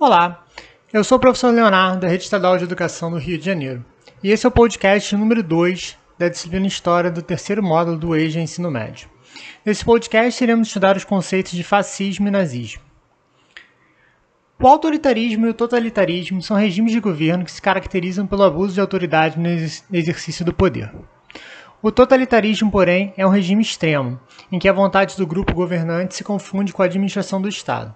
Olá, eu sou o professor Leonardo, da Rede Estadual de Educação do Rio de Janeiro, e esse é o podcast número 2 da disciplina História do terceiro módulo do EJA Ensino Médio. Nesse podcast, iremos estudar os conceitos de fascismo e nazismo. O autoritarismo e o totalitarismo são regimes de governo que se caracterizam pelo abuso de autoridade no exercício do poder. O totalitarismo, porém, é um regime extremo, em que a vontade do grupo governante se confunde com a administração do Estado.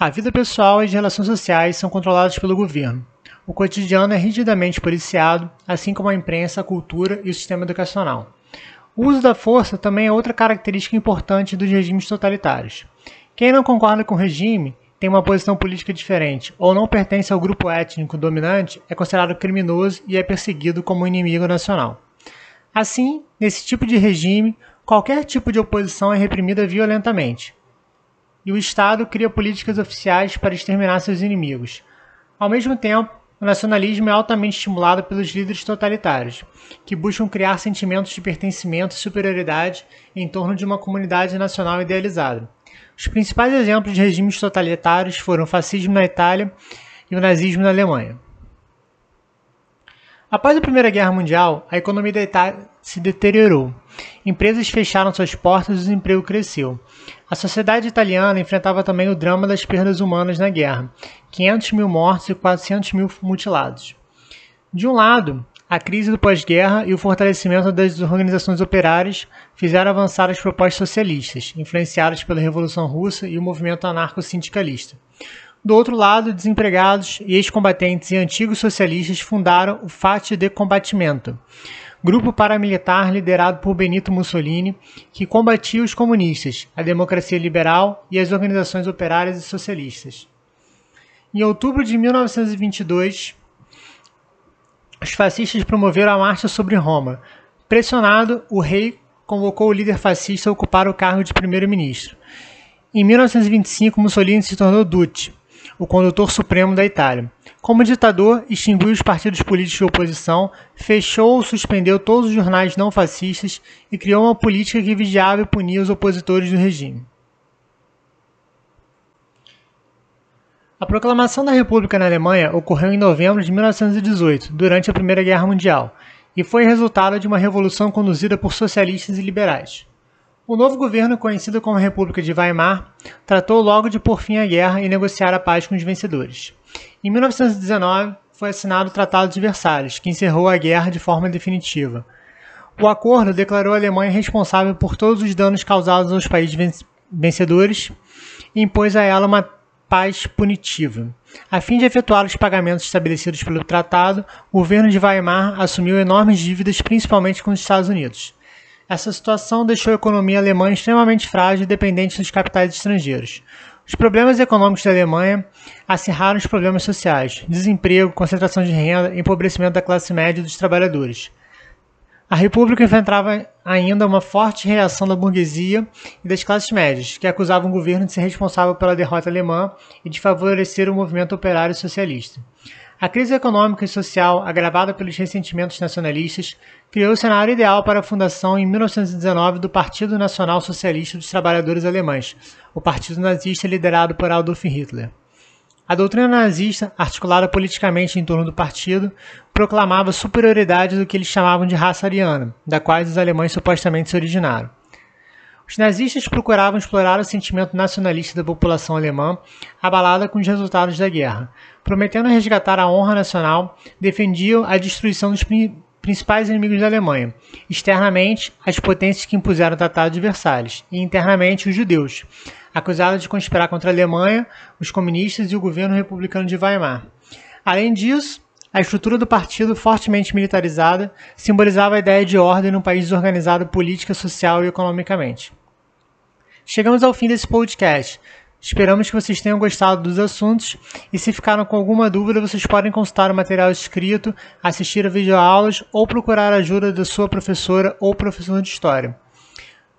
A vida pessoal e as relações sociais são controladas pelo governo. O cotidiano é rigidamente policiado, assim como a imprensa, a cultura e o sistema educacional. O uso da força também é outra característica importante dos regimes totalitários. Quem não concorda com o regime tem uma posição política diferente ou não pertence ao grupo étnico dominante é considerado criminoso e é perseguido como inimigo nacional. Assim, nesse tipo de regime, qualquer tipo de oposição é reprimida violentamente. E o Estado cria políticas oficiais para exterminar seus inimigos. Ao mesmo tempo, o nacionalismo é altamente estimulado pelos líderes totalitários, que buscam criar sentimentos de pertencimento e superioridade em torno de uma comunidade nacional idealizada. Os principais exemplos de regimes totalitários foram o fascismo na Itália e o nazismo na Alemanha. Após a Primeira Guerra Mundial, a economia da Itália se deteriorou. Empresas fecharam suas portas e o desemprego cresceu. A sociedade italiana enfrentava também o drama das perdas humanas na guerra: 500 mil mortos e 400 mil mutilados. De um lado, a crise do pós-guerra e o fortalecimento das organizações operárias fizeram avançar as propostas socialistas, influenciadas pela Revolução Russa e o movimento anarco-sindicalista. Do outro lado, desempregados ex-combatentes e antigos socialistas fundaram o Fate de Combatimento, grupo paramilitar liderado por Benito Mussolini, que combatia os comunistas, a democracia liberal e as organizações operárias e socialistas. Em outubro de 1922, os fascistas promoveram a marcha sobre Roma. Pressionado, o rei convocou o líder fascista a ocupar o cargo de primeiro-ministro. Em 1925, Mussolini se tornou Duce, o condutor supremo da Itália. Como ditador, extinguiu os partidos políticos de oposição, fechou ou suspendeu todos os jornais não fascistas e criou uma política que vigiava e punia os opositores do regime. A proclamação da República na Alemanha ocorreu em novembro de 1918, durante a Primeira Guerra Mundial, e foi resultado de uma revolução conduzida por socialistas e liberais. O novo governo, conhecido como República de Weimar, tratou logo de pôr fim à guerra e negociar a paz com os vencedores. Em 1919, foi assinado o Tratado de Versalhes, que encerrou a guerra de forma definitiva. O acordo declarou a Alemanha responsável por todos os danos causados aos países vencedores e impôs a ela uma paz punitiva. A fim de efetuar os pagamentos estabelecidos pelo tratado, o governo de Weimar assumiu enormes dívidas, principalmente com os Estados Unidos. Essa situação deixou a economia alemã extremamente frágil e dependente dos capitais estrangeiros. Os problemas econômicos da Alemanha acirraram os problemas sociais, desemprego, concentração de renda, empobrecimento da classe média e dos trabalhadores. A República enfrentava ainda uma forte reação da burguesia e das classes médias, que acusavam o governo de ser responsável pela derrota alemã e de favorecer o movimento operário socialista. A crise econômica e social, agravada pelos ressentimentos nacionalistas, criou o cenário ideal para a fundação em 1919 do Partido Nacional Socialista dos Trabalhadores Alemães, o partido nazista liderado por Adolf Hitler. A doutrina nazista, articulada politicamente em torno do partido, proclamava superioridade do que eles chamavam de raça ariana, da qual os alemães supostamente se originaram. Os nazistas procuravam explorar o sentimento nacionalista da população alemã, abalada com os resultados da guerra. Prometendo resgatar a honra nacional, defendiam a destruição dos principais inimigos da Alemanha. Externamente, as potências que impuseram o Tratado de Versalhes, e internamente os judeus, acusados de conspirar contra a Alemanha, os comunistas e o governo republicano de Weimar. Além disso, a estrutura do partido, fortemente militarizada, simbolizava a ideia de ordem num país desorganizado política, social e economicamente. Chegamos ao fim desse podcast. Esperamos que vocês tenham gostado dos assuntos e se ficaram com alguma dúvida, vocês podem consultar o material escrito, assistir a videoaulas ou procurar a ajuda da sua professora ou professor de história.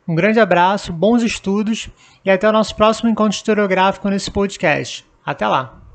Um grande abraço, bons estudos e até o nosso próximo encontro historiográfico nesse podcast. Até lá!